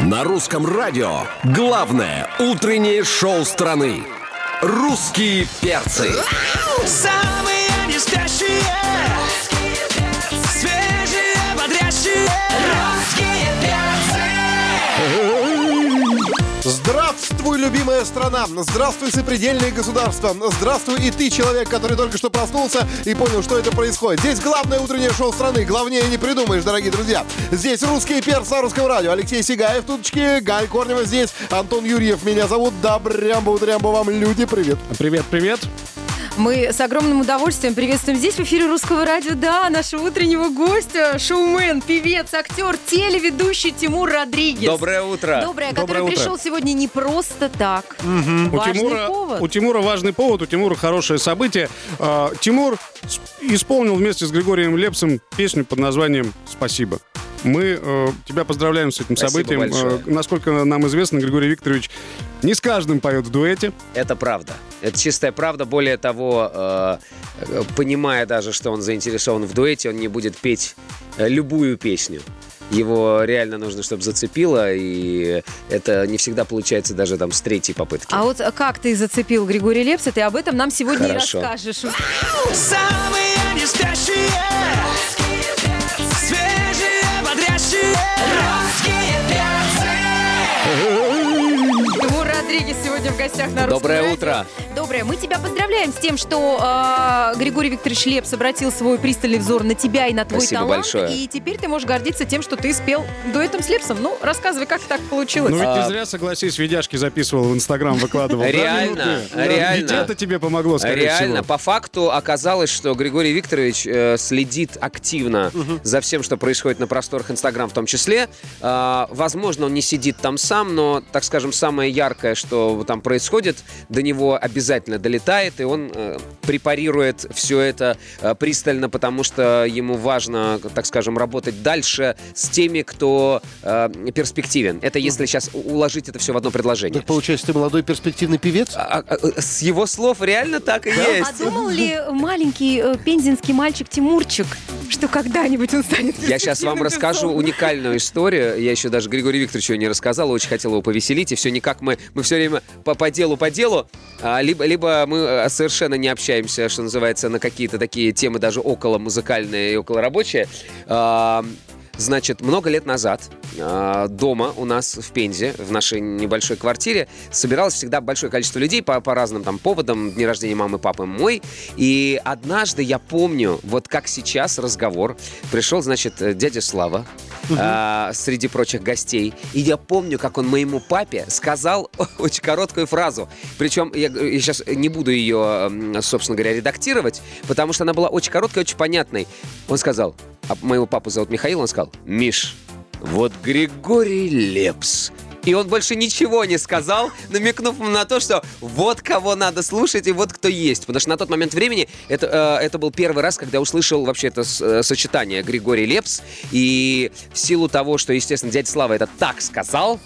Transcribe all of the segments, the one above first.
На русском радио главное утреннее шоу страны. Русские перцы. Самые любимая страна! Здравствуй, сопредельные государства! Здравствуй и ты, человек, который только что проснулся и понял, что это происходит. Здесь главное утреннее шоу страны. Главнее не придумаешь, дорогие друзья. Здесь русский перс на русском радио. Алексей Сигаев, туточки, Галь Корнева здесь. Антон Юрьев меня зовут. Добрямба, утрямба вам, люди, привет. Привет, привет. Мы с огромным удовольствием приветствуем здесь в эфире Русского радио, да, нашего утреннего гостя, шоумен, певец, актер, телеведущий Тимур Родригес. Доброе утро. Доброе, Доброе который утро. пришел сегодня не просто так. У Важный Тимура, повод. у Тимура важный повод, у Тимура хорошее событие. А, Тимур исполнил вместе с Григорием Лепсом песню под названием «Спасибо». Мы э, тебя поздравляем с этим Спасибо событием. большое. Э, насколько нам известно, Григорий Викторович не с каждым поет в дуэте. Это правда. Это чистая правда. Более того, э, э, понимая даже, что он заинтересован в дуэте, он не будет петь э, любую песню. Его реально нужно, чтобы зацепило, и это не всегда получается даже там с третьей попытки. А вот как ты зацепил Григория Лепса, ты об этом нам сегодня Хорошо. и расскажешь. Самые не спящие сегодня в гостях на Русском Доброе радио. утро. Доброе. Мы тебя поздравляем с тем, что э, Григорий Викторович Лепс обратил свой пристальный взор на тебя и на твой Спасибо талант. большое. И теперь ты можешь гордиться тем, что ты спел дуэтом с Лепсом. Ну, рассказывай, как так получилось. Ну ведь А- не зря, согласись, видяшки записывал в Инстаграм, выкладывал. Реально? Да, реально. Ведь это тебе помогло, скорее Реально, по факту оказалось, что Григорий Викторович э, следит активно за всем, что происходит на просторах Инстаграм в том числе. А, возможно, он не сидит там сам, но, так скажем, самое яркое, что там происходит, до него обязательно долетает, и он э, препарирует все это э, пристально, потому что ему важно, так скажем, работать дальше с теми, кто э, перспективен. Это если сейчас уложить это все в одно предложение. Так получается, ты молодой перспективный певец? А- а- а, с его слов реально так и есть. А думал ли маленький э, пензенский мальчик Тимурчик, что когда-нибудь он станет Я сейчас вам расскажу уникальную историю. Я еще даже Григорию Викторовичу не рассказал, очень хотел его повеселить. И все никак мы, мы все время по, по делу, по делу. а, либо, либо мы э, совершенно не общаемся, что называется, на какие-то такие темы даже около музыкальные и около рабочие. А, Значит, много лет назад а, дома у нас в Пензе, в нашей небольшой квартире, собиралось всегда большое количество людей по, по разным там поводам, дни рождения мамы, папы, мой. И однажды я помню, вот как сейчас разговор, пришел, значит, э, дядя Слава, а, среди прочих гостей. И я помню, как он моему папе сказал очень короткую фразу. Причем я, сейчас не буду ее, собственно говоря, редактировать, потому что она была очень короткой, очень понятной. Он сказал, а моего папу зовут Михаил, он сказал, Миш, вот Григорий Лепс. И он больше ничего не сказал, намекнув на то, что вот кого надо слушать и вот кто есть. Потому что на тот момент времени это, э, это был первый раз, когда услышал вообще это э, сочетание Григорий Лепс. И в силу того, что, естественно, дядя Слава это так сказал,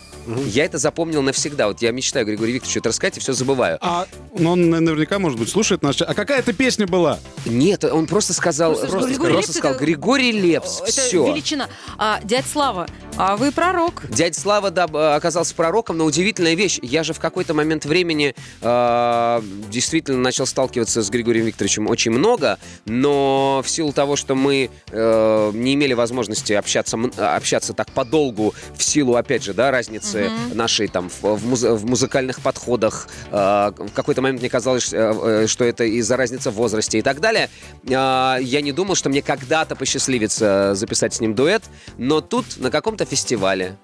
я это запомнил навсегда. Вот я мечтаю Григорию Викторовичу это рассказать и все забываю. А, ну, он наверняка, может быть, слушает нас. А какая это песня была? Нет, он просто сказал, Просто просто, Григорий просто Лепс сказал это- Григорий Лепс. Это все. величина. А, дядь Слава, а вы пророк. Дядя Слава да, б- оказался пророком, но удивительная вещь. Я же в какой-то момент времени э, действительно начал сталкиваться с Григорием Викторовичем очень много, но в силу того, что мы э, не имели возможности общаться, общаться так подолгу, в силу, опять же, да, разницы нашей там в, муз- в музыкальных подходах, э, в какой-то момент мне казалось, э, э, что это из-за разницы в возрасте и так далее, э, я не думал, что мне когда-то посчастливится записать с ним дуэт, но тут на каком-то фестивале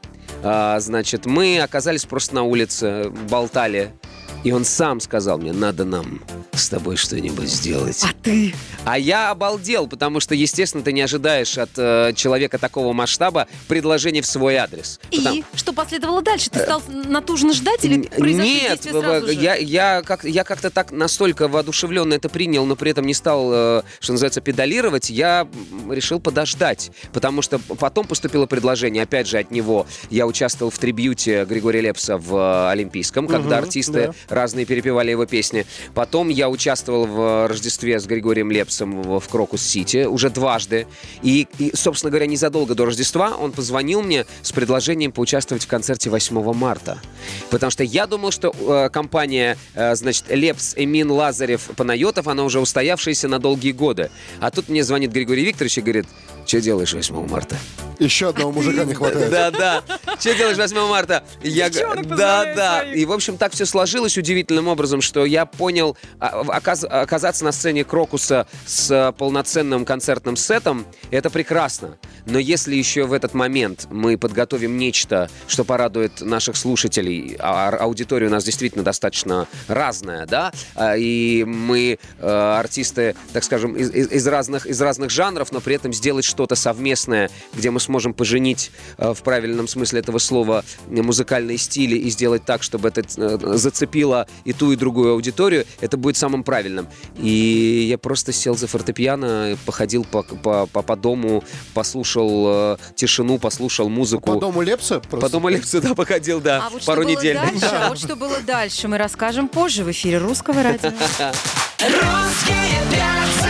а, значит, мы оказались просто на улице, болтали. И он сам сказал мне, надо нам с тобой что-нибудь сделать. А ты? А я обалдел, потому что, естественно, ты не ожидаешь от э, человека такого масштаба предложений в свой адрес. Потому- И что последовало дальше? Ты стал натужно ждать или Нет, сразу же? я, я, как, я как-то так настолько воодушевленно это принял, но при этом не стал, э, что называется, педалировать. Я решил подождать, потому что потом поступило предложение, опять же, от него. Я участвовал в трибьюте Григория Лепса в э, Олимпийском, когда Мгм, артисты разные перепевали его песни. Потом я участвовал в Рождестве с Григорием Лепсом в в Крокус-Сити уже дважды. И, и, собственно говоря, незадолго до Рождества он позвонил мне с предложением поучаствовать в концерте 8 марта. Потому что я думал, что э, компания, э, значит, Лепс, Эмин, Лазарев, Панайотов, она уже устоявшаяся на долгие годы. А тут мне звонит Григорий Викторович и говорит, что делаешь 8 марта? Еще одного мужика не хватает. Да, да. Что делаешь 8 марта? Я Да, да. И, в общем, так все сложилось удивительным образом, что я понял, а, оказ- оказаться на сцене Крокуса с полноценным концертным сетом, это прекрасно. Но если еще в этот момент мы подготовим нечто, что порадует наших слушателей, а аудитория у нас действительно достаточно разная, да, а, и мы э, артисты, так скажем, из, из- из разных, из разных жанров, но при этом сделать что-то совместное, где мы сможем поженить э, в правильном смысле этого слова музыкальные стили и сделать так, чтобы это э, зацепило и ту, и другую аудиторию, это будет самым правильным. И я просто сел за фортепиано, походил по, по, по, по дому, послушал э, тишину, послушал музыку. По дому Лепса? По дому Лепса, да, походил, да, А вот пару что было недель. дальше, а вот что было дальше, мы расскажем позже в эфире Русского радио. Русские перцы.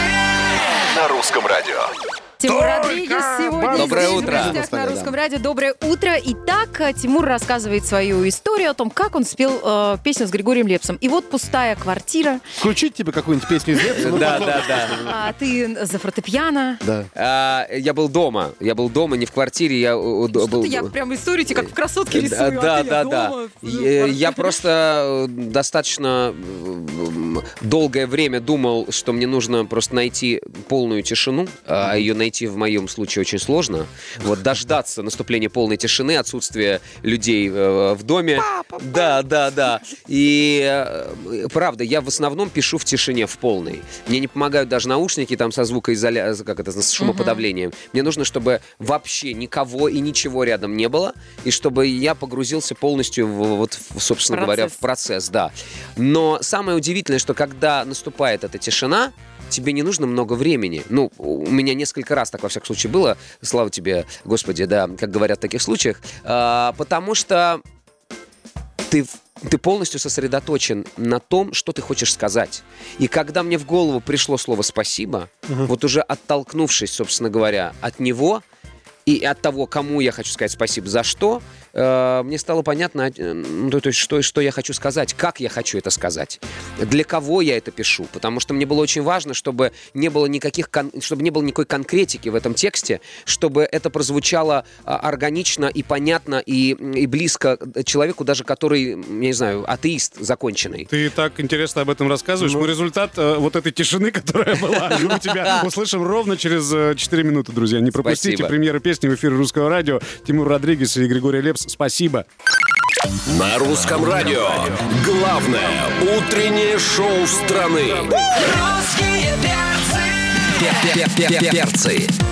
На русском радио. Тимур Родригес сегодня Доброе здесь в утро. гостях на русском радио. Доброе утро. Итак, э, Тимур рассказывает свою историю о том, как он спел э, песню с Григорием Лепсом. И вот пустая квартира, Включить тебе какую-нибудь песню из Лепса? Ну, Да, да, да. а ты за фортепиано. Да. А, я был дома. Я был дома, не в квартире. Я был... Что-то я прям историю тебе как в красотке Да, рисую. да, а да, да. в Э, квартире. Я просто э, достаточно м, долгое время думал, что мне нужно просто найти полную тишину, а ее найти в моем случае очень сложно. Вот дождаться наступления полной тишины, отсутствия людей э, в доме. Да, да, да. И э, правда, я в основном пишу в тишине, в полной. Мне не помогают даже наушники там со звукоизоляцией, как это, с шумоподавлением. Мне нужно, чтобы вообще никого и ничего рядом не было, и чтобы я погрузился полностью в, вот, в, собственно говоря, в процесс, да. Но самое удивительное, что когда наступает эта тишина, тебе не нужно много времени. Ну, у меня несколько раз так, во всяком случае, было. Слава тебе, Господи, да, как говорят в таких случаях. А, потому что ты, ты полностью сосредоточен на том, что ты хочешь сказать. И когда мне в голову пришло слово «спасибо», вот уже оттолкнувшись, собственно говоря, от него и от того, кому я хочу сказать спасибо за что, э, мне стало понятно, э, ну, то есть, что, что я хочу сказать, как я хочу это сказать, для кого я это пишу. Потому что мне было очень важно, чтобы не было никаких, чтобы не было никакой конкретики в этом тексте, чтобы это прозвучало а, органично и понятно и, и близко человеку, даже который, я не знаю, атеист законченный. Ты так интересно об этом рассказываешь. Мы результат э, вот этой тишины, которая была у тебя, услышим ровно через э, 4 минуты, друзья. Не пропустите премьеры песни в эфире Русского радио. Тимур Родригес и Григорий Лепс. Спасибо. На русском радио. Главное утреннее шоу страны. Русские перцы. Перцы.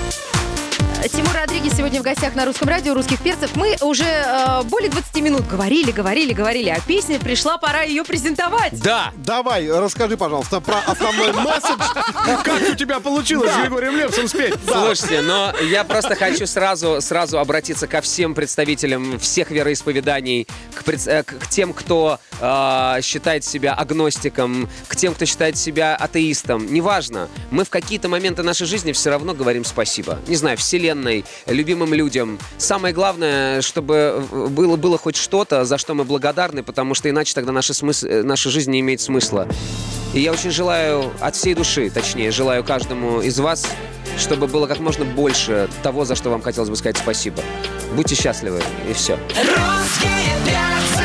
Тимур Родригес сегодня в гостях на русском радио русских перцев. Мы уже э, более 20 минут говорили, говорили, говорили о песне. Пришла пора ее презентовать. Да! Давай, расскажи, пожалуйста, про основной месседж. Как у тебя получилось с Григорием Лепсом спеть? Слушайте, но я просто хочу сразу, сразу обратиться ко всем представителям всех вероисповеданий, к, э, к- тем, кто э, считает себя агностиком, к тем, кто считает себя атеистом. Неважно, мы в какие-то моменты нашей жизни все равно говорим спасибо. Не знаю, вселенной, любимым людям. Самое главное, чтобы было, было хоть что-то, за что мы благодарны, потому что иначе тогда наша, смыс- э, наша жизнь не имеет смысла. И я очень желаю, от всей души, точнее, желаю каждому из вас, чтобы было как можно больше того, за что вам хотелось бы сказать спасибо. Будьте счастливы, и все. Русские перцы.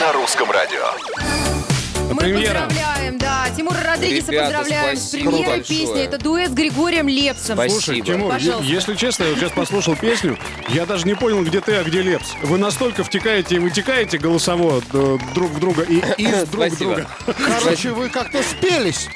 На русском радио. Мы Премьера. поздравляем, да. Тимура Родригеса Ребята, поздравляем с премьерой песни. Это дуэт с Григорием Лепсом. Спасибо. Слушай, Тимур, Пожалуйста. если честно, я сейчас послушал песню, я даже не понял, где ты, а где Лепс. Вы настолько втекаете и вытекаете голосово э, друг в друга и из друг Спасибо. друга. Короче, вы как-то спелись.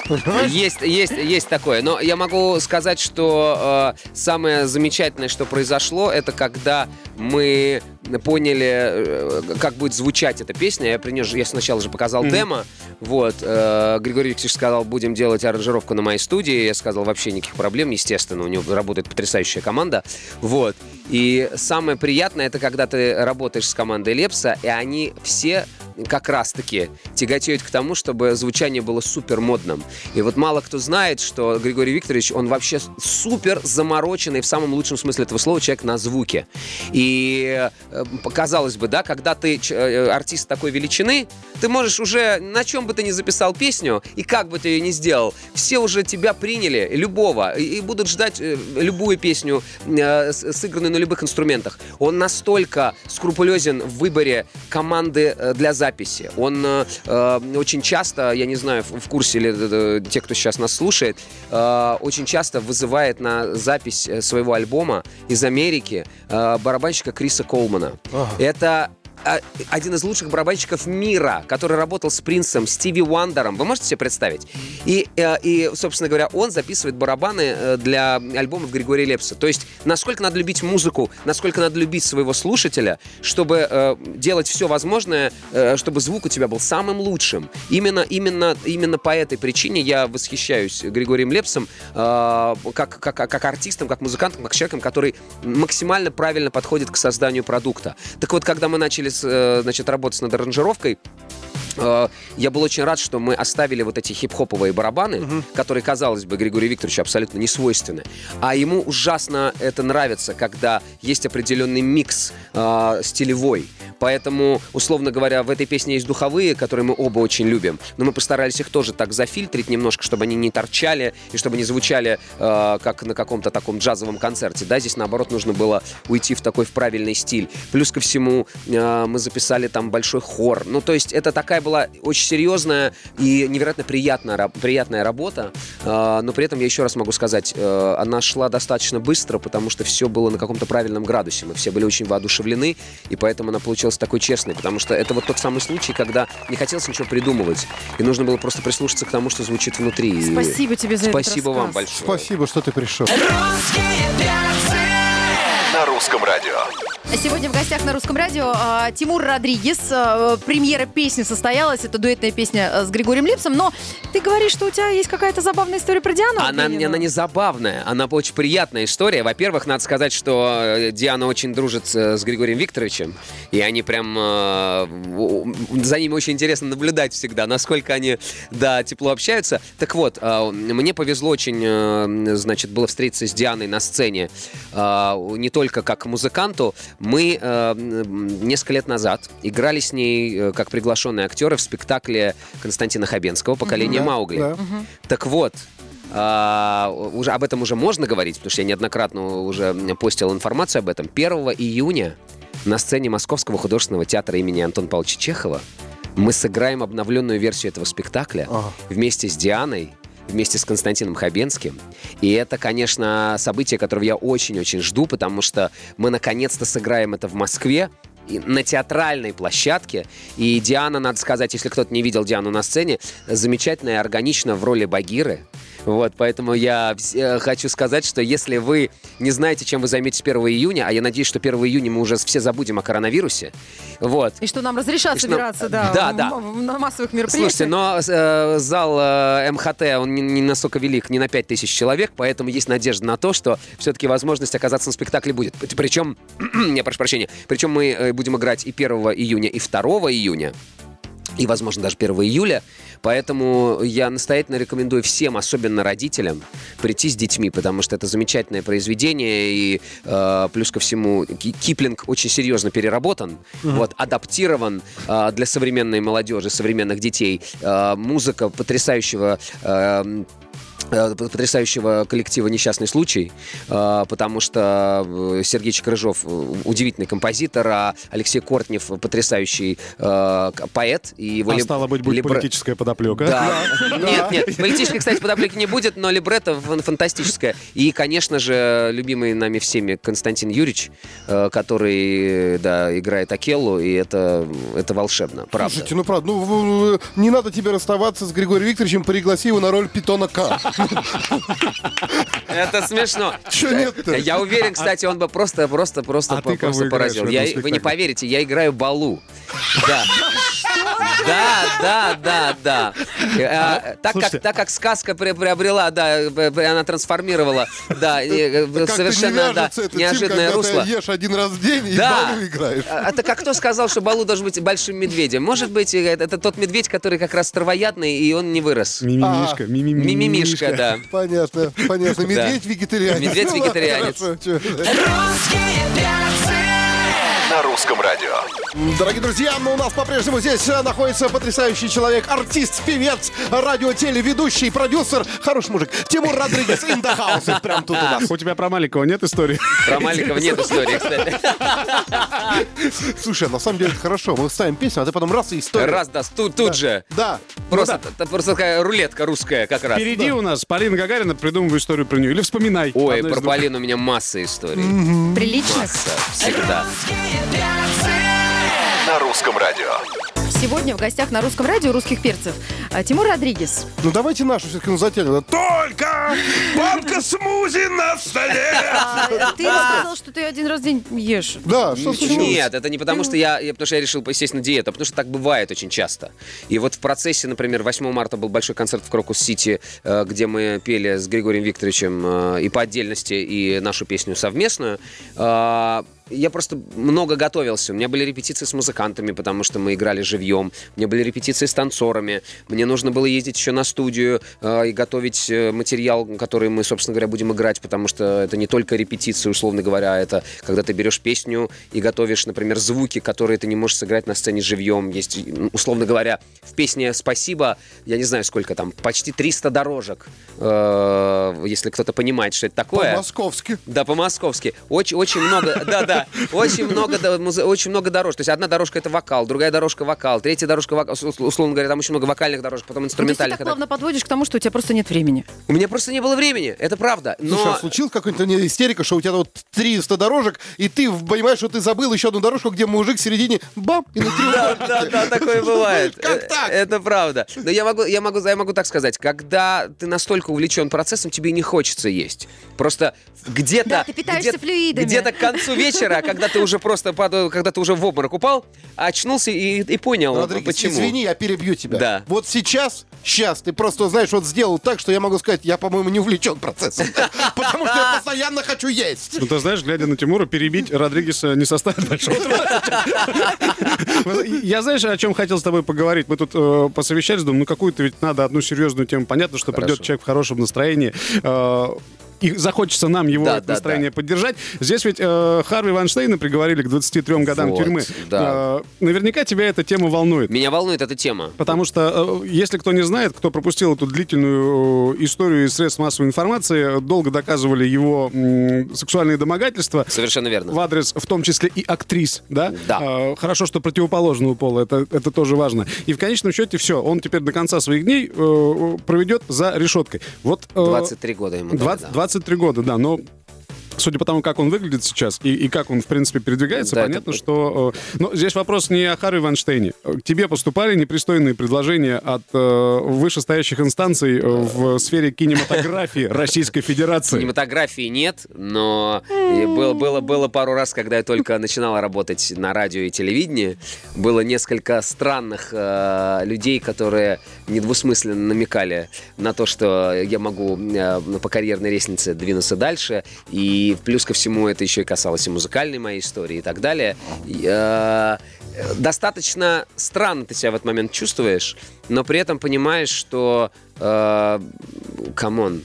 Есть, есть, есть такое. Но я могу сказать, что э, самое замечательное, что произошло, это когда мы поняли, э, как будет звучать эта песня. Я принес, я сначала же показал демо. Вот. э, Григорий Викторович сказал, будем делать аранжировку на моей студии. Я сказал, вообще никаких проблем, естественно. У него работает потрясающая команда. Вот. И самое приятное, это когда ты работаешь с командой Лепса, и они все как раз-таки тяготеют к тому, чтобы звучание было супер модным. И вот мало кто знает, что Григорий Викторович, он вообще супер замороченный в самом лучшем смысле этого слова человек на звуке. И э, казалось бы, да, когда ты ч- э, артист такой величины, ты можешь уже на чем бы ты ни записал песню, и как бы ты ее ни сделал, все уже тебя приняли, любого, и, будут ждать э, любую песню, э, сыгранную на любых инструментах. Он настолько скрупулезен в выборе команды э, для записи. Он э, э, очень часто, я не знаю, в курсе ли э, э, те, кто сейчас нас слушает, э, очень часто вызывает на запись своего альбома из Америки э, барабанщика Криса Колмана. Это а, один из лучших барабанщиков мира, который работал с Принсом, Стиви Уандером. Вы можете себе представить? И, и, собственно говоря, он записывает барабаны э, для альбомов Григория Лепса. То есть, насколько надо любить музыку, насколько надо любить своего слушателя, чтобы э, делать все возможное, э, чтобы звук у тебя был самым лучшим. Именно, именно, именно по этой причине я восхищаюсь Григорием Лепсом э, как, как, как артистом, как музыкантом, как человеком, который максимально правильно подходит к созданию продукта. Так вот, когда мы начали э, значит, работать над аранжировкой, э, я был очень рад, что мы оставили вот эти хип-хоповые барабаны, которые, казалось бы, Григорию Викторовичу абсолютно не свойственны. А ему ужасно это нравится, когда есть определенный микс э, стилевой. Поэтому, условно говоря, в этой песне есть духовые, которые мы оба очень любим. Но мы постарались их тоже так зафильтрить немножко, чтобы они не торчали и чтобы не звучали э, как на каком-то таком джазовом концерте. Да, здесь наоборот нужно было уйти в такой в правильный стиль. Плюс ко всему э, мы записали там большой хор. Ну, то есть это такая была очень серьезная и невероятно приятная, приятная работа. Э, но при этом я еще раз могу сказать, э, она шла достаточно быстро, потому что все было на каком-то правильном градусе. Мы все были очень воодушевлены, и поэтому она получилась такой честной, потому что это вот тот самый случай, когда не хотелось ничего придумывать, и нужно было просто прислушаться к тому, что звучит внутри. Спасибо тебе за этот Спасибо вам рассказ. большое. Спасибо, что ты пришел. На русском радио. Сегодня в гостях на русском радио а, Тимур Родригес. А, Премьера песни состоялась. Это дуэтная песня а, с Григорием Липсом. Но ты говоришь, что у тебя есть какая-то забавная история про Диану Она, Арбенину? она не забавная, она очень приятная история. Во-первых, надо сказать, что э, Диана очень дружит э, с Григорием Викторовичем, и они прям... э, За ними очень интересно наблюдать всегда, насколько они, да, тепло общаются. Так вот, э, мне повезло очень, э, значит, было встретиться с Дианой на сцене э, не только как музыканту. Мы э, несколько лет назад играли с ней э, как приглашенные актеры в спектакле Константина Хабенского «Поколение Да, Маугли». да. Так вот, а, уже об этом уже можно говорить, потому что я неоднократно уже постил информацию об этом. 1 июня на сцене Московского художественного театра имени Антона Павловича Чехова мы сыграем обновленную версию этого спектакля Ага. вместе с Дианой, вместе с Константином Хабенским. И это, конечно, событие, которого я очень-очень жду, потому что мы наконец-то сыграем это в Москве на театральной площадке. И Диана, надо сказать, если кто-то не видел Диану на сцене, замечательная и органично в роли Багиры. Вот, поэтому я э, хочу сказать, что если вы не знаете, чем вы займетесь 1 июня, а я надеюсь, что 1 июня мы уже все забудем о коронавирусе, вот, И что нам разрешат что- собираться, да, Да, да. на массовых мероприятиях. Слушайте, но э, зал э, МХТ, он не, не настолько велик, не на 5000 человек, поэтому есть надежда на то, что все-таки возможность оказаться на спектакле будет. Причем, я прошу прощения, причем мы э, будем играть и 1 июня, и 2 июня. И, возможно, даже 1 июля. Поэтому я настоятельно рекомендую всем, особенно родителям, прийти с детьми, потому что это замечательное произведение. И э, плюс ко всему, Ки- Киплинг очень серьезно переработан, вот, адаптирован э, для современной молодежи, современных детей. Э, музыка потрясающего э, потрясающего коллектива «Несчастный случай», э, потому что э, Сергей Чекрыжов э, удивительный композитор, а Алексей Кортнев потрясающий э, поэт. И его А либ- стало быть, будет либре- политическая подоплека. Да. Нет, нет, политической, кстати, подоплеки не будет, но либретто фан- фантастическое. И, конечно же, любимый нами всеми Константин Юрьевич, э, который, да, играет Акеллу, и это, это волшебно, правда. Слушайте, ну правда, ну не надо тебе расставаться с Григорием Викторовичем, пригласи его на роль питона К. Это смешно. Чё нет-то? Я уверен, кстати, он бы просто, просто, просто, А просто поразил. Я, вы не поверите, я играю Балу. Да. Да, да, да, да. А, Так Слушайте. как, так как сказка при- приобрела, да, б- она трансформировала, да, э, совершенно да, неожиданное русло. ты ешь один раз в день и Да. балу играешь. А Это как кто сказал, что Балу должен быть большим медведем? Может быть, э, это, это тот медведь, который как раз травоядный, и он не вырос. Мимимишка, мимимишка. Мимимишка, да. Понятно, понятно. Медведь вегетарианец. Медведь-вегетарианец. Чё. Русские перцы. На русском радио. Дорогие друзья, ну, у нас по-прежнему здесь э, находится потрясающий человек, артист, певец, радио, телеведущий, продюсер, хороший мужик, Тимур Родригес in the house. Прям тут у нас. У тебя про маленького нет истории? Про Маликова нет истории, кстати. Слушай, на самом деле это хорошо. Мы ставим песню, а ты потом раз и история. Раз, да, тут, тут же. Да. Просто, это просто такая рулетка русская как раз. Впереди у нас Полина Гагарина, придумывай историю про нее. Или вспоминай. Ой, про. Полину у меня масса историй. Приличных. Масса. Всегда. Русские. На русском радио. Сегодня в гостях на русском радио русских перцев а, Тимур Родригес. Ну давайте нашу все-таки ну, затянем. Только банка смузи на столе. А, ты рассказал, что ты один раз в день ешь. Да, что случилось? Нет, это не потому, что я, потому что я решил на диету, а потому что так бывает очень часто. И вот в процессе, например, 8 марта был большой концерт в Крокус-Сити, э, где мы пели с Григорием Викторовичем э, и по отдельности, и нашу песню совместную. Я просто много готовился. У меня были репетиции с музыкантами, потому что мы играли живьем. У меня были репетиции с танцорами. Мне нужно было ездить еще на студию э, и готовить э, материал, который мы, собственно говоря, будем играть, потому что это не только репетиции, условно говоря, а это когда ты берешь песню и готовишь, например, звуки, которые ты не можешь сыграть на сцене живьем. Есть, условно говоря, в песне «Спасибо», я не знаю сколько там, почти 300 дорожек, э, если кто-то понимает, что это такое. По-московски. Да, по-московски. Очень, очень много, да, да, очень много, да, очень много дорожек. То есть одна дорожка это вокал, другая дорожка вокал, третья дорожка вокал, Ус- условно говоря, там очень много вокальных дорожек, потом Ну, ты инструментальных. так плавно подводишь к тому, что у тебя просто нет времени. У меня просто не было времени, это правда. Но Слушай, а случилось какая-то не истерика, что у тебя вот 300 дорожек, и ты понимаешь, что ты забыл еще одну дорожку, где мужик в середине, бам, и на Да, да, да, такое бывает. Как так? Э, Это правда. Но я могу, я могу, я могу так сказать, когда ты настолько увлечен процессом, тебе не хочется есть. Просто где-то... Да, ты питаешься флюидами. Где-то к концу вечера, когда ты уже просто падал, когда ты уже в обморок упал, очнулся и, и понял, Родригес, почему. извини, я перебью тебя. Да. Вот сейчас, сейчас ты просто, знаешь, вот сделал так, что я могу сказать, я, по-моему, не увлечен процессом. Потому что я постоянно хочу есть. Ну, ты знаешь, глядя на Тимура, перебить Родригеса не составит большого труда. Я знаешь, о чем хотел с тобой поговорить? Мы тут э, посовещались, думаю, ну какую-то ведь надо одну серьезную тему. Понятно, что придет человек в хорошем настроении. Э, и захочется нам его Да, это да, настроение поддержать. Здесь ведь э, Харви Вайнштейна приговорили к 23 годам Вот, тюрьмы. да. Э, наверняка тебя эта тема волнует. Меня волнует эта тема. Потому что, э, если кто не знает, кто пропустил эту длительную э, историю из средств массовой информации, э, долго доказывали его м, сексуальные домогательства Совершенно верно. в адрес, в том числе и актрис, да? Да. Э, хорошо, что противоположного пола, это, это тоже важно. И в конечном счете все, он теперь до конца своих дней э, проведет за решеткой. Вот, э, 23 года ему. дали, 20 да. 23 года, да, но Судя по тому, как он выглядит сейчас и, и как он, в принципе, передвигается, Да, это- понятно, что... э, но здесь вопрос не о Харви Ванштейне. К тебе поступали непристойные предложения от э, вышестоящих инстанций э, в сфере кинематографии Российской Федерации. Кинематографии нет, но было, было, было пару раз, когда я только начинала работать на радио и телевидении, было несколько странных э, людей, которые недвусмысленно намекали на то, что я могу э, по карьерной лестнице двинуться дальше, и плюс ко всему это еще и касалось и музыкальной моей истории и так далее. И, э, достаточно странно ты себя в этот момент чувствуешь, но при этом понимаешь, что э, come on,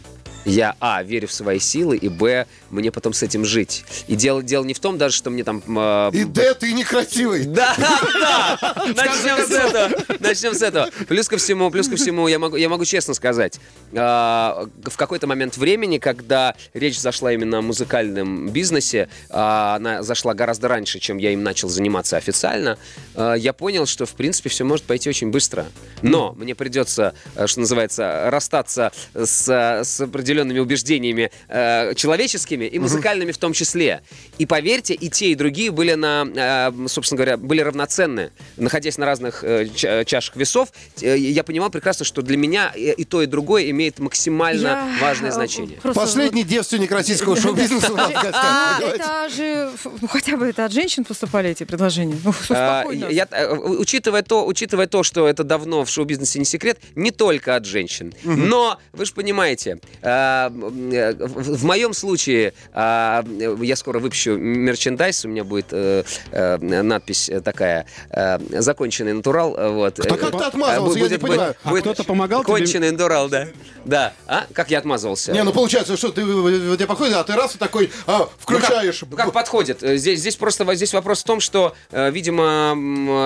я, а, верю в свои силы, и, б, мне потом с этим жить. И дело, дело не в том даже, что мне там... э, И Д, ты некрасивый. да, да! Начнем с этого. Начнем с этого. Плюс ко всему, плюс ко всему, я могу, я могу честно сказать, а, в какой-то момент времени, когда речь зашла именно о музыкальном бизнесе, а, она зашла гораздо раньше, чем я им начал заниматься официально, а, я понял, что, в принципе, все может пойти очень быстро. Но мне придется, э, что называется, расстаться с, с определенными определенными убеждениями э, человеческими и музыкальными в том числе. И поверьте, и те, и другие были на, э, собственно говоря, были равноценны, находясь на разных э, ча- чашах весов. Э, я понимал прекрасно, что для меня и, то, и другое имеет максимально Я, важное э, значение. просто Последний девственник российского шоу-бизнеса у нас в А, гостях. понимаете? это же, ну хотя бы это от женщин поступали эти предложения. Ну, А, успокой нас. я, э, учитывая, то, учитывая то, что это давно в шоу-бизнесе не секрет, не только от женщин. Но, вы же понимаете, а, э, в, в моем случае а, я скоро выпущу мерчендайз, у меня будет э, э, надпись такая э, «Законченный натурал». Вот. А как ты отмазывался? Э, Я не понимаю. А кто-то помогал тебе? Конченый натурал, да. Да. А? Как я отмазывался? Не, ну получается, что ты тебе подходит, а ты раз и такой а, включаешь. Ну как, ну как подходит? Здесь, здесь просто здесь вопрос в том, что, видимо,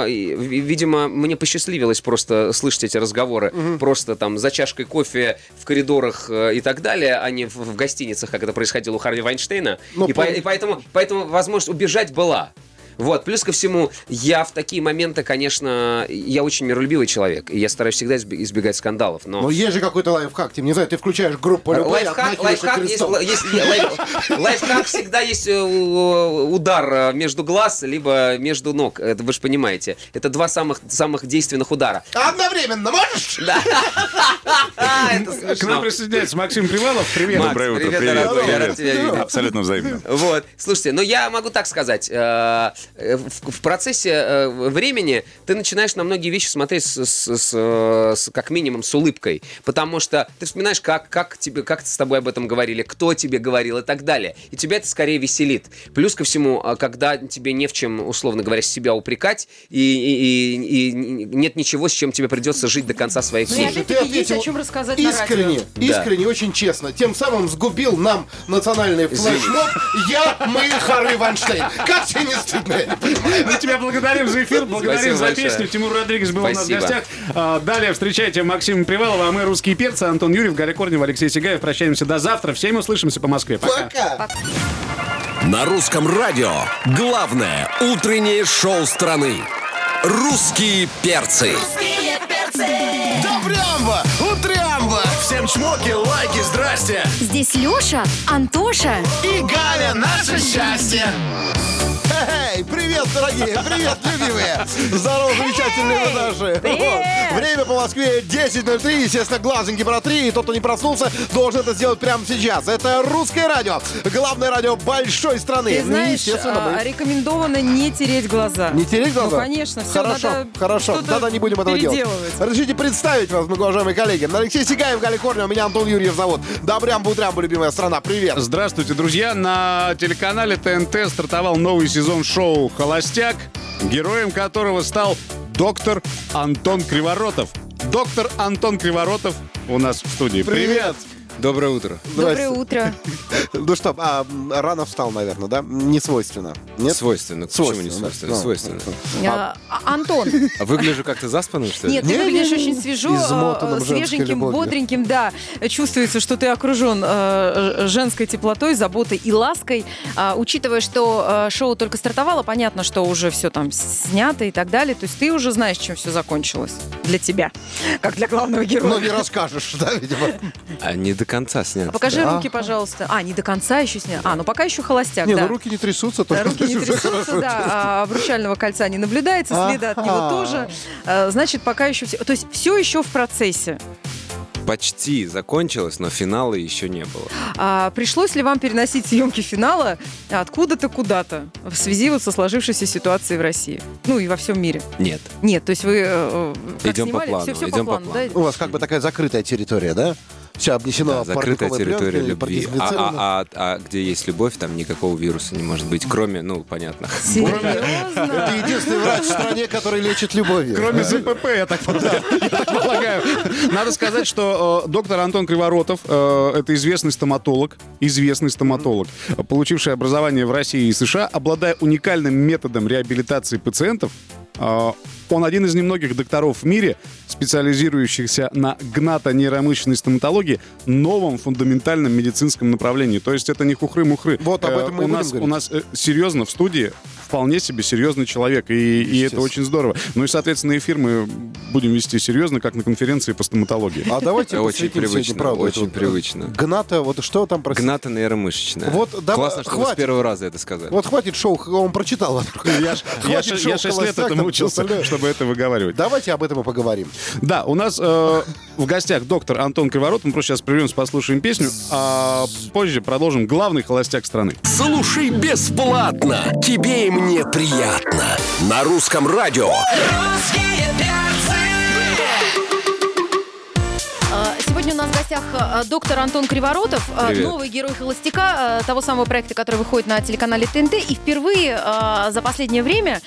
видимо, мне посчастливилось просто слышать эти разговоры просто там за чашкой кофе в коридорах и так далее, а не в, в гостиницах, как это происходило у Харви Вайнштейна. Ну, и, по- и поэтому, поэтому возможность убежать была. Вот, плюс ко всему, я в такие моменты, конечно, я очень миролюбивый человек, и я стараюсь всегда избегать скандалов, но... Ну есть же какой-то лайфхак, типа, не знаю, ты включаешь группу любой, Лайфхак, отмахиваешься лайфхак, есть, есть- лайф- лайфхак всегда есть э, удар э, между глаз, либо между ног. Это вы же понимаете. Это два самых, самых действенных удара. Одновременно можешь? А, это К нам присоединяется Максим Привалов. Привет. Макс, Доброе утро, привет, привет, дорогой, я рад привет. тебя видеть. Абсолютно взаимно. Вот, слушайте, ну я могу так сказать, э, э, в, в процессе э, времени ты начинаешь на многие вещи смотреть с, с- с, э, с- как минимум с улыбкой, потому что ты вспоминаешь, как, как, тебе, как с тобой об этом говорили, кто тебе говорил и так далее, и тебя это скорее веселит. Плюс ко всему, э, когда тебе не в чем, условно говоря, себя упрекать, и, и- и- и нет ничего, с чем тебе придется жить до конца своих Ну дней. Слушай, ты есть о ответил чем рассказать на Искренне, радио. Да. искренне, очень честно. Тем самым сгубил нам национальный флешмоб «Я, мы, Харви Вайнштейн». Как тебе не стыдно? Мы тебя благодарим за эфир, благодарим за песню. Тимур Родригес был у нас в гостях. А, Далее встречайте Максима Привалова, а мы русские перцы, Антон Юрьев, Галя Корнева, Алексей Сигаев. Прощаемся до завтра. Всем услышимся по Москве. Пока. На русском радио главное утреннее шоу страны. Русские перцы. Добрямба! Утрямба! Всем чмоки, лайки, здрасте! Здесь Леша, Антоша. И Галя, наше счастье! Эй, привет, дорогие, привет, любимые. Здорово, замечательные вы наши. Вот. Время по Москве 10.03, естественно, глазоньки про три, и тот, кто не проснулся, должен это сделать прямо сейчас. Это русское радио, главное радио большой страны. Ты знаешь, Естественно, а, мы- рекомендовано не тереть глаза. Не тереть глаза? Ну, конечно, все Хорошо, надо хорошо. Тогда не будем этого делать. Разрешите представить вас, мои уважаемые коллеги. Алексей Сигаев, Галя Корнева, меня Антон Юрьев зовут. Добрям, бутрям, любимая страна. Привет. Здравствуйте, друзья. На телеканале ТНТ стартовал новый сезон шоу «Холостяк», героем которого стал доктор Антон Криворотов. Доктор Антон Криворотов у нас в студии. Привет! Доброе утро. Доброе утро. Ну что, а, рано встал, наверное, да? Не свойственно. Нет? Свойственно. Почему не Свойственно, свойственно? да. Свойственно. А, а, Антон, А выгляжу как-то заспанным, что ли? нет, ты выглядишь очень свежо, э, свеженьким, бодреньким, да. Чувствуется, что ты окружен э, женской теплотой, заботой и лаской. А, Учитывая, что э, шоу только стартовало, понятно, что уже все там снято и так далее. То есть ты уже знаешь, чем все закончилось для тебя, как для главного Ну, героя. не расскажешь, да, видимо. А не до конца снят. А Покажи Да. руки, пожалуйста. А, не до конца еще снят. А, ну пока еще холостяк, Не, да. ну руки не трясутся. Тоже Руки не трясутся, да, а обручального кольца не наблюдается, следа от него тоже. А, Значит, пока еще все... То есть все еще в процессе. Почти закончилось, но финала еще не было. А пришлось ли вам переносить съемки финала откуда-то куда-то в связи вот со сложившейся ситуацией в России? Ну и во всем мире. Нет. Нет, то есть вы э, как Идем по снимали, плану, все, все идем по по плану, плану. да? У вас как бы такая закрытая территория, да? Все обнесено Да, закрытая территория любви. А, а- а- а где есть любовь, там никакого вируса не может быть, кроме, ну, понятно. Серьезно? Это единственный врач в стране, который лечит любовью. Кроме ЗПП, я так полагаю. Надо сказать, что э, доктор Антон Криворотов э, это известный стоматолог, известный стоматолог, получивший образование в России и США, обладая уникальным методом реабилитации пациентов. Э, он один из немногих докторов в мире, специализирующихся на гнато-нейромышечной стоматологии, новом фундаментальном медицинском направлении. То есть это не хухры-мухры. Вот об Э, этом мы и у нас, говорить. у нас э, серьезно в студии вполне себе серьезный человек, и, и это очень здорово. Ну и, соответственно, эфир мы будем вести серьезно, как на конференции по стоматологии. А давайте Очень привычно, правда, очень это вот, привычно. Гната, вот что там, простите? Гната нейромышечная. Вот, да, Классно, что вы хватит. с первого раза это сказали. Вот хватит шоу, он прочитал. Я, ж- я, ш- я шесть лет этому учился, чтобы это выговаривать. Давайте об этом и поговорим. Да, у нас э, в гостях доктор Антон Криворот. Мы просто сейчас прервемся, послушаем песню, а позже продолжим главный холостяк страны. Слушай бесплатно. Тебе и мне приятно. На русском радио. А, Сегодня у нас в гостях а, доктор Антон Криворотов, а, Привет. новый герой холостяка, а, того самого проекта, который выходит на телеканале ТНТ. И впервые за последнее время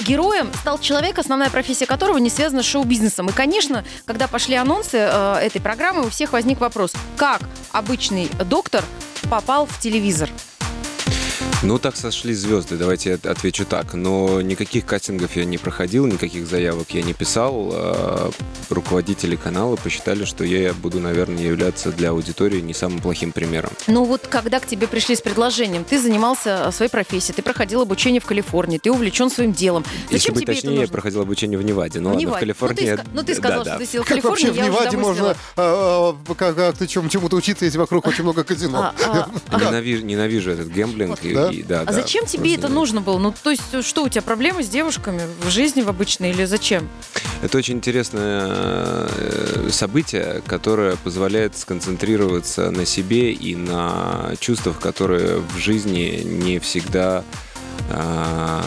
героем стал человек, основная профессия которого не связана с шоу-бизнесом. И, конечно, когда пошли анонсы этой программы, у всех возник вопрос, как обычный доктор попал в телевизор? Ну, так сошли звезды, давайте я отвечу так. Но никаких кастингов я не проходил, никаких заявок я не писал. А, Руководители канала посчитали, что я буду, наверное, являться для аудитории не самым плохим примером. Ну вот когда к тебе пришли с предложением, ты занимался своей профессией, ты проходил обучение в Калифорнии, ты увлечен своим делом. Если Зачем быть тебе это точнее, я нужно? проходил обучение в Неваде. Ну В ладно, в Неваде. Калифорнии... Ну, ты, ну, ты сказал, Да-да. что ты сидел в Как Калифорнии, вообще в я Неваде можно а, а, как- как-то чему- чему-то учиться, если вокруг очень много казино? А, Ненавижу, ненавижу этот гэмблинг. Да? и- да, А да, зачем тебе просто это нужно было? Ну, то есть, что, у тебя проблемы с девушками в жизни в обычной или зачем? Это очень интересное э, событие, которое позволяет сконцентрироваться на себе и на чувствах, которые в жизни не всегда а,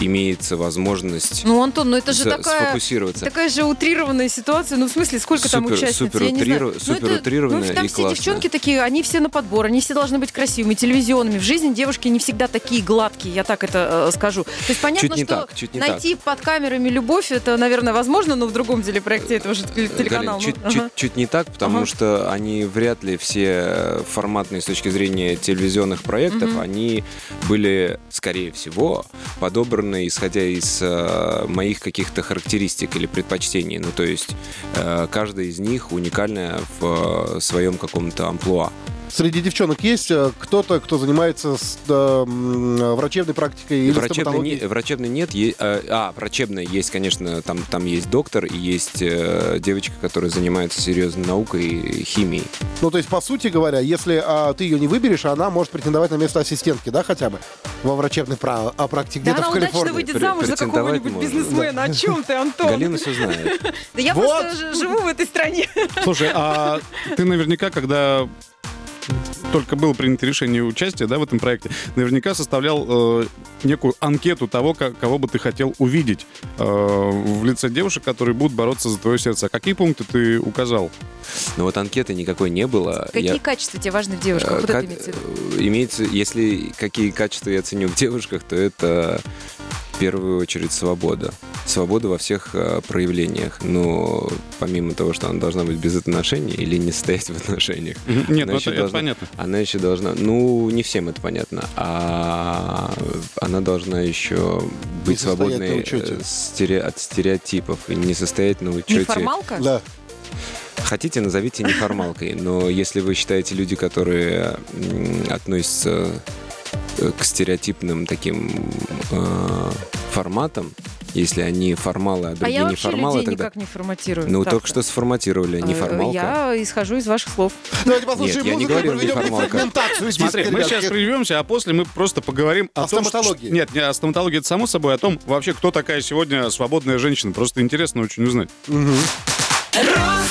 имеется возможность Ну, Антон, ну это же такая... сфокусироваться. Такая же утрированная ситуация. Ну, в смысле, сколько там Супер- участниц? супер Я не знаю. утриру- Ну, супер это- утрированная ну, там и все классная. девчонки такие, они все на подбор, они все должны быть красивыми, телевизионными. В жизни девушки не всегда такие гладкие, я так это э, скажу. То есть понятно, Чуть не что так, чуть не найти под камерами любовь, это, наверное, возможно, но в другом телепроекте этого же теле- телеканала. Галин, чуть, Ну, чуть- ага. чуть не так, потому Ага. что они вряд ли все форматные с точки зрения телевизионных проектов, Мгм. они были, скорее всего, подобраны исходя из э, моих каких-то характеристик или предпочтений. Ну, то есть э, каждая из них уникальная в э, своем каком-то амплуа. Среди девчонок есть э, кто-то, кто занимается с, э, врачебной практикой или Врачебной, не- врачебной нет. е- э, а, врачебная есть, конечно, там, там есть доктор и есть э, девочка, которая занимается серьезной наукой и химией. Ну, то есть, по сути говоря, если а, ты ее не выберешь, она может претендовать на место ассистентки, да, хотя бы? Во врачебной пра- а, практике Да где-то она в удачно Калифорнии. выйдет Пре- замуж за какого-нибудь бизнесмена. О чем ты, Антон? Галина все знает. Да я просто живу в этой стране. Слушай, а ты наверняка, когда только было принято решение участия да, в этом проекте, наверняка составлял э, некую анкету того, ко- кого бы ты хотел увидеть э, в лице девушек, которые будут бороться за твое сердце. А какие пункты ты указал? Но вот анкеты никакой не было. Какие Я- качества тебе важны в девушках? э, Вот как- это имеется, если какие качества я ценю в девушках, то это в первую очередь свобода. Свобода во всех э, проявлениях. Но помимо того, что она должна быть без отношений или не состоять в отношениях, Нет, Она ну еще это, это должна- понятно. она еще должна, ну, не всем это понятно, а она должна еще быть свободной э, стере- от стереотипов и не состоять на учете. Неформалка? Да. Хотите, назовите неформалкой, но если вы считаете люди, которые м, относятся к стереотипным таким э, форматам, если они формалы, а А другие я вообще неформалы, людей тогда... никак не форматирую. Ну, Так-то. только что сформатировали, Э, неформалка. Я исхожу из ваших слов. Давайте послушаем Нет, я не музыку и говорил проведем неформалка. фрагментацию Смотри, мы сейчас прервемся, а после мы просто поговорим о, О том, стоматологии. что- Нет, не о стоматологии, это само собой, о том, вообще, кто такая сегодня свободная женщина. Просто интересно очень узнать. На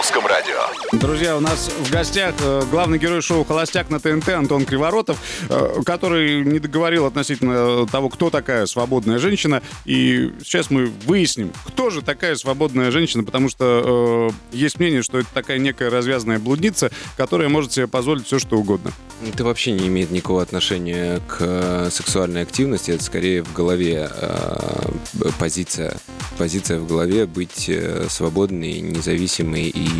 русском радио. Друзья, у нас в гостях э, главный герой шоу «Холостяк» на ТНТ Антон Криворотов, э, который не договорил относительно того, кто такая свободная женщина. И сейчас мы выясним, кто же такая свободная женщина, потому что э, есть мнение, что это такая некая развязанная блудница, которая может себе позволить все, что угодно. Это вообще не имеет никакого отношения к э, сексуальной активности. Это скорее в голове э, позиция. Позиция в голове быть э, свободной, независимой и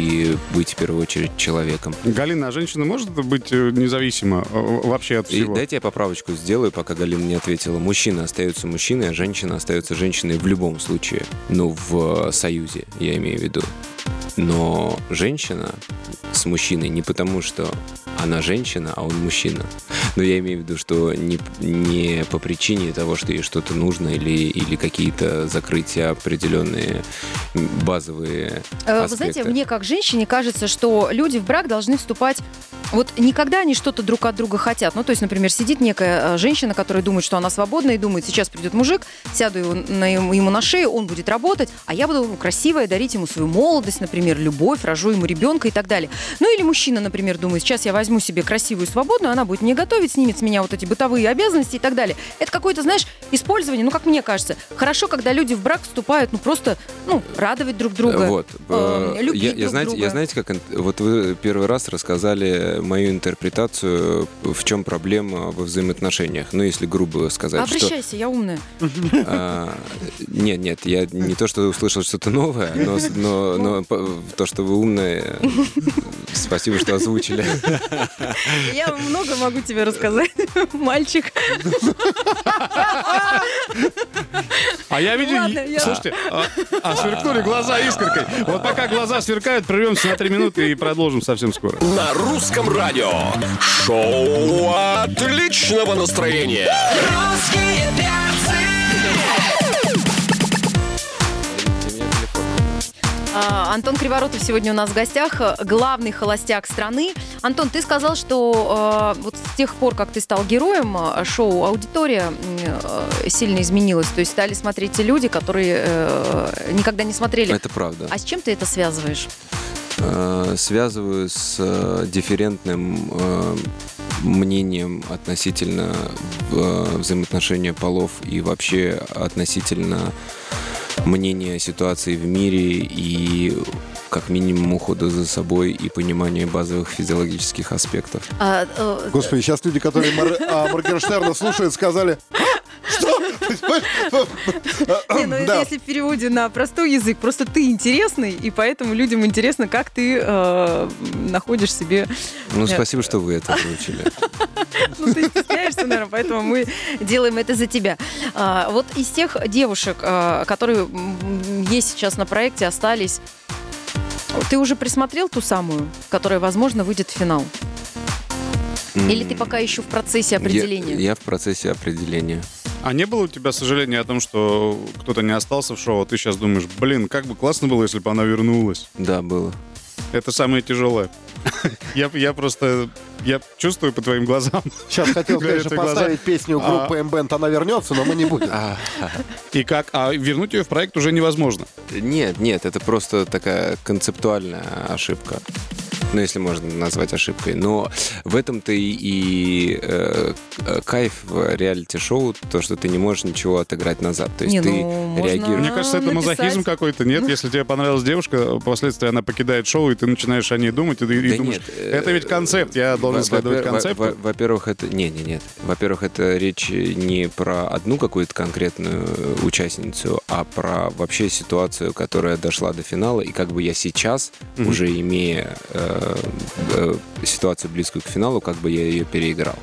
быть в первую очередь человеком. Галина, а женщина может быть э, независима э, вообще от И всего? дайте я поправочку сделаю, пока Галина не ответила. Мужчина остается мужчиной, а женщина остается женщиной в любом случае. Ну, в э, союзе, я имею в виду. Но женщина с мужчиной не потому, что она женщина, а он мужчина. Но я имею в виду, что не, не по причине того, что ей что-то нужно или, или какие-то закрытия определенные базовые Вы аспекты. знаете, мне как женщине кажется, что люди в брак должны вступать вот никогда они что-то друг от друга хотят. Ну, то есть, например, сидит некая э, женщина, которая думает, что она свободна, и думает, сейчас придет мужик, сяду его на, ему на шею, он будет работать, а я буду красивая, дарить ему свою молодость, например, любовь, рожу ему ребенка и так далее. Ну, или мужчина, например, думает, сейчас я возьму себе красивую, свободную, она будет мне готовить, снимет с меня вот эти бытовые обязанности и так далее. Это какое-то, знаешь, использование, ну, как мне кажется, хорошо, когда люди в брак вступают, ну, просто, ну, радовать друг друга. Вот. э, э, любить я, я знаете, друга. я знаете, как вот вы первый раз рассказали мою интерпретацию, в чем проблема во взаимоотношениях. Ну, если грубо сказать, что Обращайся, я умная. а, нет, нет, я не то, что услышал что-то новое, но, но, но по- то, что вы умные, спасибо, что озвучили. Я много могу тебе рассказать, мальчик. А я видел... Слушайте, а, а сверкнули глаза искоркой. Вот пока глаза сверкают, прервемся на три минуты и продолжим совсем скоро. На русском радио. Шоу отличного настроения. А, Антон Криворотов сегодня у нас в гостях, э, главный холостяк страны. Антон, ты сказал, что э, вот с тех пор, как ты стал героем э, шоу, аудитория э, сильно изменилась. То есть стали смотреть те люди, которые э, никогда не смотрели. Это правда. А с чем ты это связываешь? Э, Связываю с э, дифферентным э, мнением относительно э, взаимоотношения полов и вообще относительно мнения ситуации в мире и как минимум ухода за собой и понимания базовых физиологических аспектов. А, э, Господи, сейчас люди, которые Мор- а, Моргенштерна слушают, сказали, что? Не, ну это Да. если в переводе на простой язык, просто ты интересный, и поэтому людям интересно, как ты э, находишь себе... Ну, Э, спасибо, что вы это озвучили. Ну, ты стесняешься, наверное, поэтому мы делаем это за тебя. А, вот из тех девушек, а, которые есть сейчас на проекте, остались, ты уже присмотрел ту самую, которая, возможно, выйдет в финал? Или ты пока еще в процессе определения? Я, я в процессе определения. А не было у тебя сожаления о том, что кто-то не остался в шоу, а ты сейчас думаешь, блин, как бы классно было, если бы она вернулась. Да, было. Это самое тяжелое. Я, я просто, я чувствую по твоим глазам. Сейчас хотел, конечно, твои глаза. поставить песню группы M-Band «Она вернется», но мы не будем. И как? А вернуть ее в проект уже невозможно. Нет, нет, это просто такая концептуальная ошибка. Ну, если можно назвать ошибкой. Но в этом-то и, и, э, э, кайф в реалити-шоу, то, что ты не можешь ничего отыграть назад. То есть Не, ты ну, можно- реагируешь. Мне кажется, это написать. мазохизм какой-то, нет? Если тебе понравилась девушка, впоследствии она покидает шоу, и ты начинаешь о ней думать, и ты и Да думаешь, нет, э, это ведь концепт, я должен следовать концепту. во- Во-первых, это... Не, не, нет. Во-первых, это речь не про одну какую-то конкретную участницу, а про вообще ситуацию, которая дошла до финала. И как бы я сейчас, Мгм. уже имея э, э, ситуацию близкую к финалу, как бы я ее переиграл.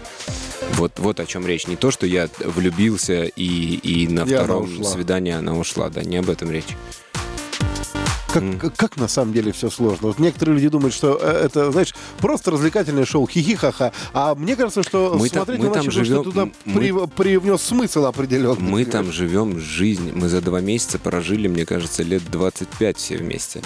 Вот, вот о чем речь. Не то, что я влюбился и, и на она втором свидании она ушла. Да, не об этом речь. Как, Мгм. как- как на самом деле все сложно. Вот некоторые люди думают, что э, это, знаешь, просто развлекательное шоу, хихи-ха-ха. А мне кажется, что Мы там- смотреть мы он там начал, что живем- туда мы- при- привнес смысл определенный. Мы там живем жизнь. Мы за два месяца прожили, мне кажется, лет 25 все вместе.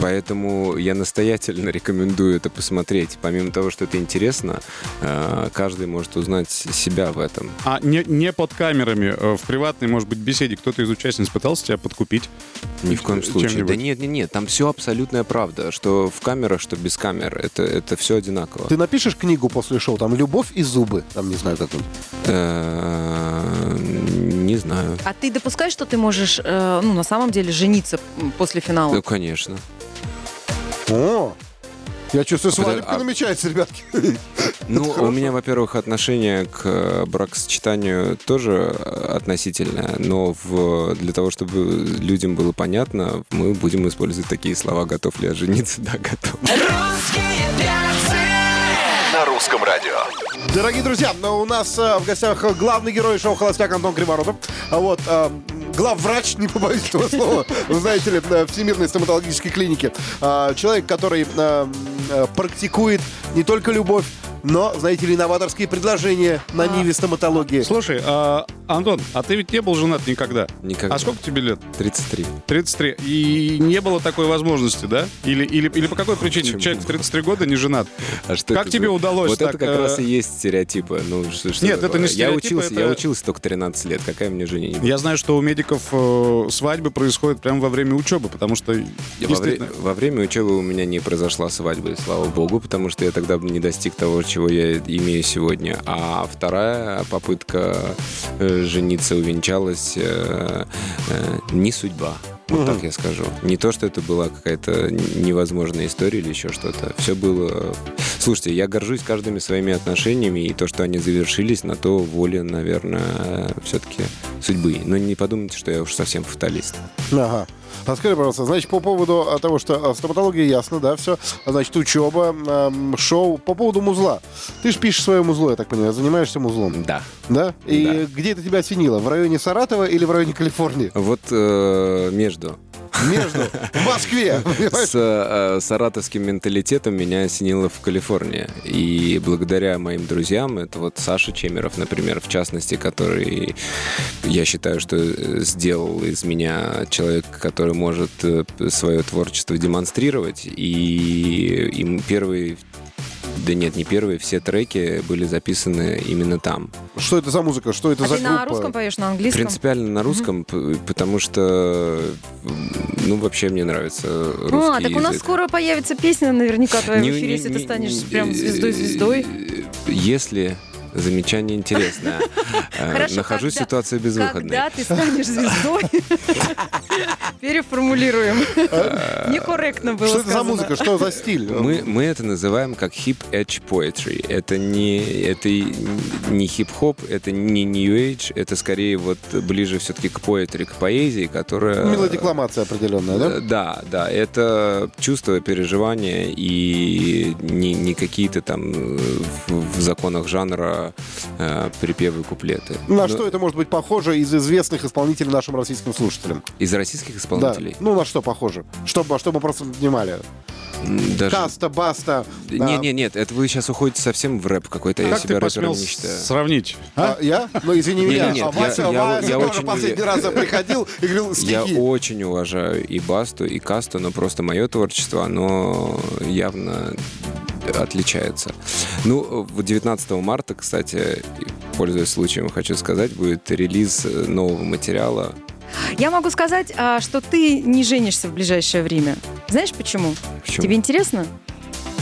Поэтому я настоятельно рекомендую это посмотреть. Помимо того, что это интересно, э, каждый может узнать себя в этом. А не, не под камерами, э, в приватной, может быть, беседе кто-то из участниц пытался тебя подкупить? Ни в коем случае. Да нет, нет, нет, там все абсолютная правда. Что в камерах, что без камер. Это, это все одинаково. Ты напишешь книгу после шоу, там «Любовь и зубы», там, не знаю, как он. Э, Не знаю. А ты допускаешь, что ты можешь, э, ну, на самом деле, жениться после финала? Ну, конечно. О, я чувствую, свадебка а- намечается, ребятки. Ну, у меня, во-первых, отношение к э, бракосочетанию тоже относительное, но в, для того, чтобы людям было понятно, мы будем использовать такие слова «готов ли я жениться?» Да, готов. На русском радио. Дорогие друзья, ну, у нас э, в гостях главный герой шоу «Холостяк» Антон Криворотов. А Вот, э, главврач, не побоюсь этого слова, вы знаете ли, Всемирной стоматологической клиники. А, Человек, который э, э, практикует не только любовь, но, знаете ли, новаторские предложения на ниве стоматологии. Слушай, а, Антон, а ты ведь не был женат никогда? Никогда. А сколько тебе лет? 33. 33. И не было такой возможности, да? Или, или, или по какой причине Почему? человек в 33 года не женат? А что Как это тебе за- удалось Вот так, это как э, раз и есть стереотипы. Ну, что, что Нет, это не я стереотипы, учился, это- я учился только 13 лет. Какая мне женитьба? Я знаю, что у медиков э, свадьбы происходят прямо во время учебы, потому что Во, вре- во время учебы у меня не произошла свадьба, и слава богу, потому что я тогда бы не достиг того, чего я имею сегодня. А вторая попытка э, жениться увенчалась э, э, не судьба. Вот так я скажу. Не то, что это была какая-то невозможная история или еще что-то. Все было... Слушайте, я горжусь каждыми своими отношениями, и то, что они завершились, на то воля, наверное, все-таки судьбы. Но не подумайте, что я уж совсем фаталист. Ага. А скажи, пожалуйста, значит, по поводу а, того, что а, стоматология ясно, да, все. Значит, учеба, ам, шоу. По поводу музла. Ты же пишешь свое музло, я так понимаю, занимаешься музлом. Да. Да? И Да. где это тебя осенило? В районе Саратова или в районе Калифорнии? Вот э, между. Между. В Москве. С э, саратовским менталитетом меня осенило в Калифорнии. И благодаря моим друзьям, это вот Саша Чемеров, например, в частности, который, я считаю, что э, сделал из меня человека, который может э, свое творчество демонстрировать. И им первый да нет, не первые, все треки были записаны именно там. Что это за музыка? Что это А за ты группа? на русском поешь, на английском? Принципиально на русском, п- потому что, ну, вообще мне нравится русский А, так у нас язык. скоро появится песня наверняка твоя в Не- эфире, не- если ты не- станешь не- прям звездой-звездой. э, Если замечание интересное. Э, Хорошо, Нахожусь в ситуации безвыходной. Когда ты станешь звездой? Переформулируем. Некорректно было Что это за музыка? Что за стиль? Мы, мы это называем как hip edge poetry. Это не, это не хип-хоп, это не new age, это скорее вот ближе все-таки к poetry, к поэзии, которая... Мелодикламация определенная, да? Э, Да, да, это чувство, переживания и не, не какие-то там в, в законах жанра э, припевы, куплеты. На Но что это может быть похоже из известных исполнителей нашим российским слушателям? Из российских Да. исполнителей? Ну, на что похоже? Чтобы, чтобы мы просто понимали. Даже... Каста, баста. Не, а, не, нет, это вы сейчас уходите совсем в рэп какой-то. Я Как себя ты посмел не считаю. сравнить? а, я? Ну, извини Не, меня. не, нет, а Вася, я- я- Вася я тоже очень- последний раз приходил и говорил Я стихи. очень уважаю и Басту, и Касту, но просто мое творчество, оно явно отличается. Ну, вот 19 марта, кстати, пользуясь случаем, хочу сказать, будет релиз э, нового материала. Я могу сказать, а, что ты не женишься в ближайшее время. Знаешь почему? Почему? Тебе интересно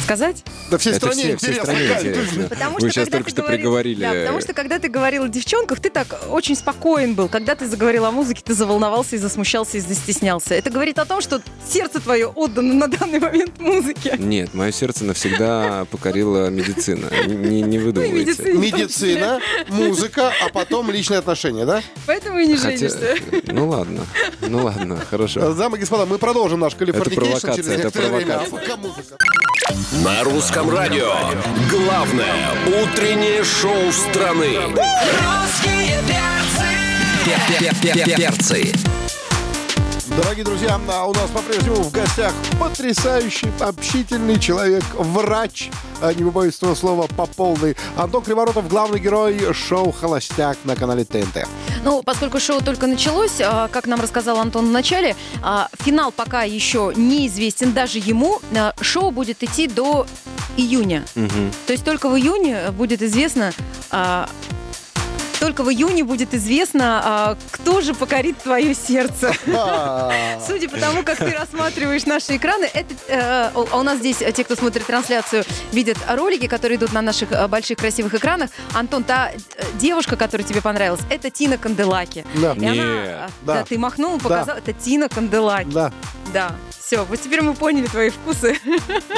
сказать? Да всей Это стране все, всей стране интересно. Потому Вы что сейчас только что говорил- приговорили. Да, потому что когда ты говорил о девчонках, ты так очень спокоен был. Когда ты заговорил о музыке, ты заволновался и засмущался и застеснялся. Это говорит о том, что сердце твое отдано на данный момент музыке. Нет, мое сердце навсегда покорила медицина. Не, не выдумывайте. медицина. Медицина, музыка, а потом личные отношения, да? Поэтому и не Хотя- женишься. Ну ладно, ну ладно, хорошо. Дамы и господа, мы продолжим наш californication провокация, через это некоторое время. А провокация. пока музыка. На русском радио. Главное утреннее шоу страны. Перцы. Дорогие друзья, а у нас по-прежнему в гостях потрясающий, общительный человек, врач, а, не побоюсь этого слова, по полной. Антон Криворотов, главный герой шоу «Холостяк» на канале ТНТ. Ну, поскольку шоу только началось, а, как нам рассказал Антон в начале, а, финал пока еще неизвестен даже ему. Шоу будет идти до июня. Мгм. То есть только в июне будет известно... Только в июне будет известно, а, кто же покорит твое сердце. Судя по тому, как ты рассматриваешь наши экраны, это э, у- а у нас здесь э, те, кто смотрит трансляцию, видят ролики, которые идут на наших э, больших красивых экранах. Антон, та э, девушка, которая тебе понравилась, это Тина Канделаки. Да. И она, Да. да, ты махнул, показал, это Тина Канделаки. Да. Да. Все, вот теперь мы поняли твои вкусы,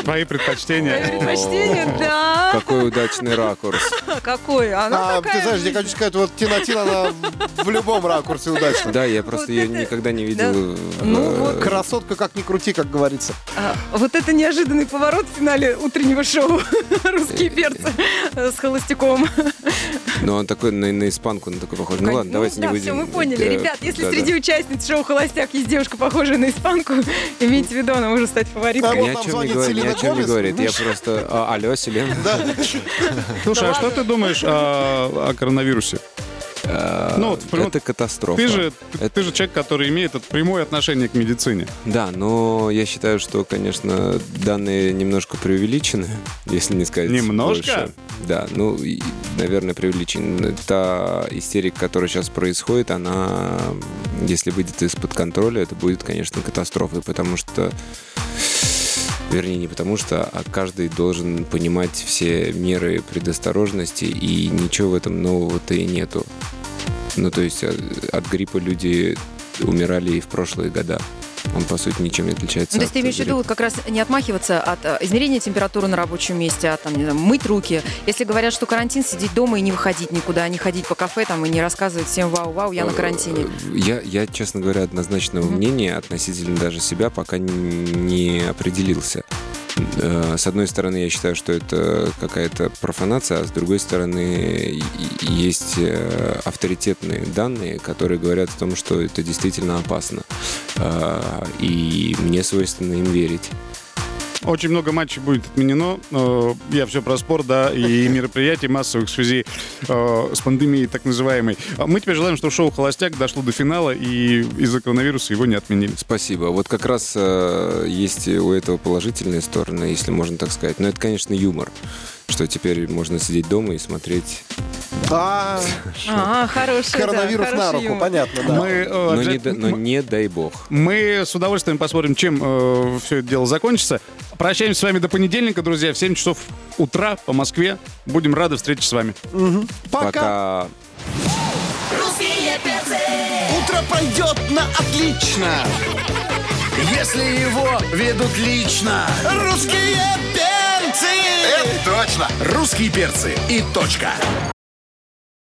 Твои предпочтения. предпочтения, да. Какой удачный ракурс. Какой? Она А, такая ты знаешь, я хочу сказать, вот Тина-Тина, она в любом ракурсе удачна. Да, я просто Вот ее это- никогда не видел. да. Ну э, вот. Красотка, как ни крути, как говорится. А, Вот это неожиданный поворот в финале утреннего шоу «Русские перцы» с Холостяковым. Но он такой на, на испанку, на такой похож. Ну ладно, давайте да, не будем. все, мы поняли. э, Ребят, если да-да. среди участниц шоу «Холостяк» есть девушка, похожая на испанку, имейте в виду, она может стать фавориткой. Ни о чем не говорит, ни о чем не говорит. Я Ну, просто... а, алло, Селена. Слушай, а что ты думаешь о коронавирусе? Ну, вот, ну, Это катастрофа. Ты же, Это- ты же человек, который имеет это прямое отношение к медицине. Да, но я считаю, что, конечно, данные немножко преувеличены, если не сказать Немножко? больше. Да, ну, и, наверное, преувеличены. Та истерика, которая сейчас происходит, она, если выйдет из-под контроля, это будет, конечно, катастрофой, потому что Вернее, не потому что, а каждый должен понимать все меры предосторожности, и ничего в этом нового-то и нету. Ну, то есть э, от гриппа люди умирали и в прошлые года. Он, по сути, ничем не отличается Ну, то есть от ты имеешь в виду вот как раз не отмахиваться от э, измерения температуры на рабочем месте, а там, не знаю, мыть руки. Если говорят, что карантин, сидеть дома и не выходить никуда, не ходить по кафе там и не рассказывать всем «Вау-вау, я на карантине». Э, Я, я, честно говоря, однозначного Мгм. мнения относительно даже себя пока не определился. Э, С одной стороны, я считаю, что это какая-то профанация, а с другой стороны, есть э, авторитетные данные, которые говорят о том, что это действительно опасно. Э, И мне свойственно им верить. Очень много матчей будет отменено. Э, Я все про спорт, да, и мероприятий массовых в связи э, с пандемией так называемой. А Мы тебе желаем, что шоу «Холостяк» дошло до финала, и из-за коронавируса его не отменили. Спасибо. Вот как раз э, есть у этого положительные стороны, если можно так сказать. Но это, конечно, юмор, что теперь можно сидеть дома и смотреть. А, А, хороший, да, коронавирус на хороший руку, юмор. понятно, да. Мы, э, Но не, обязательно- да- но не дай бог. Мы с удовольствием посмотрим, чем все это дело закончится. Прощаемся с вами до понедельника, друзья, в 7 часов утра по Москве. Будем рады встрече с вами. Пока. Пока. Утро пройдет на отлично, если его ведут лично. Русские перцы! Это точно! Русские перцы и точка.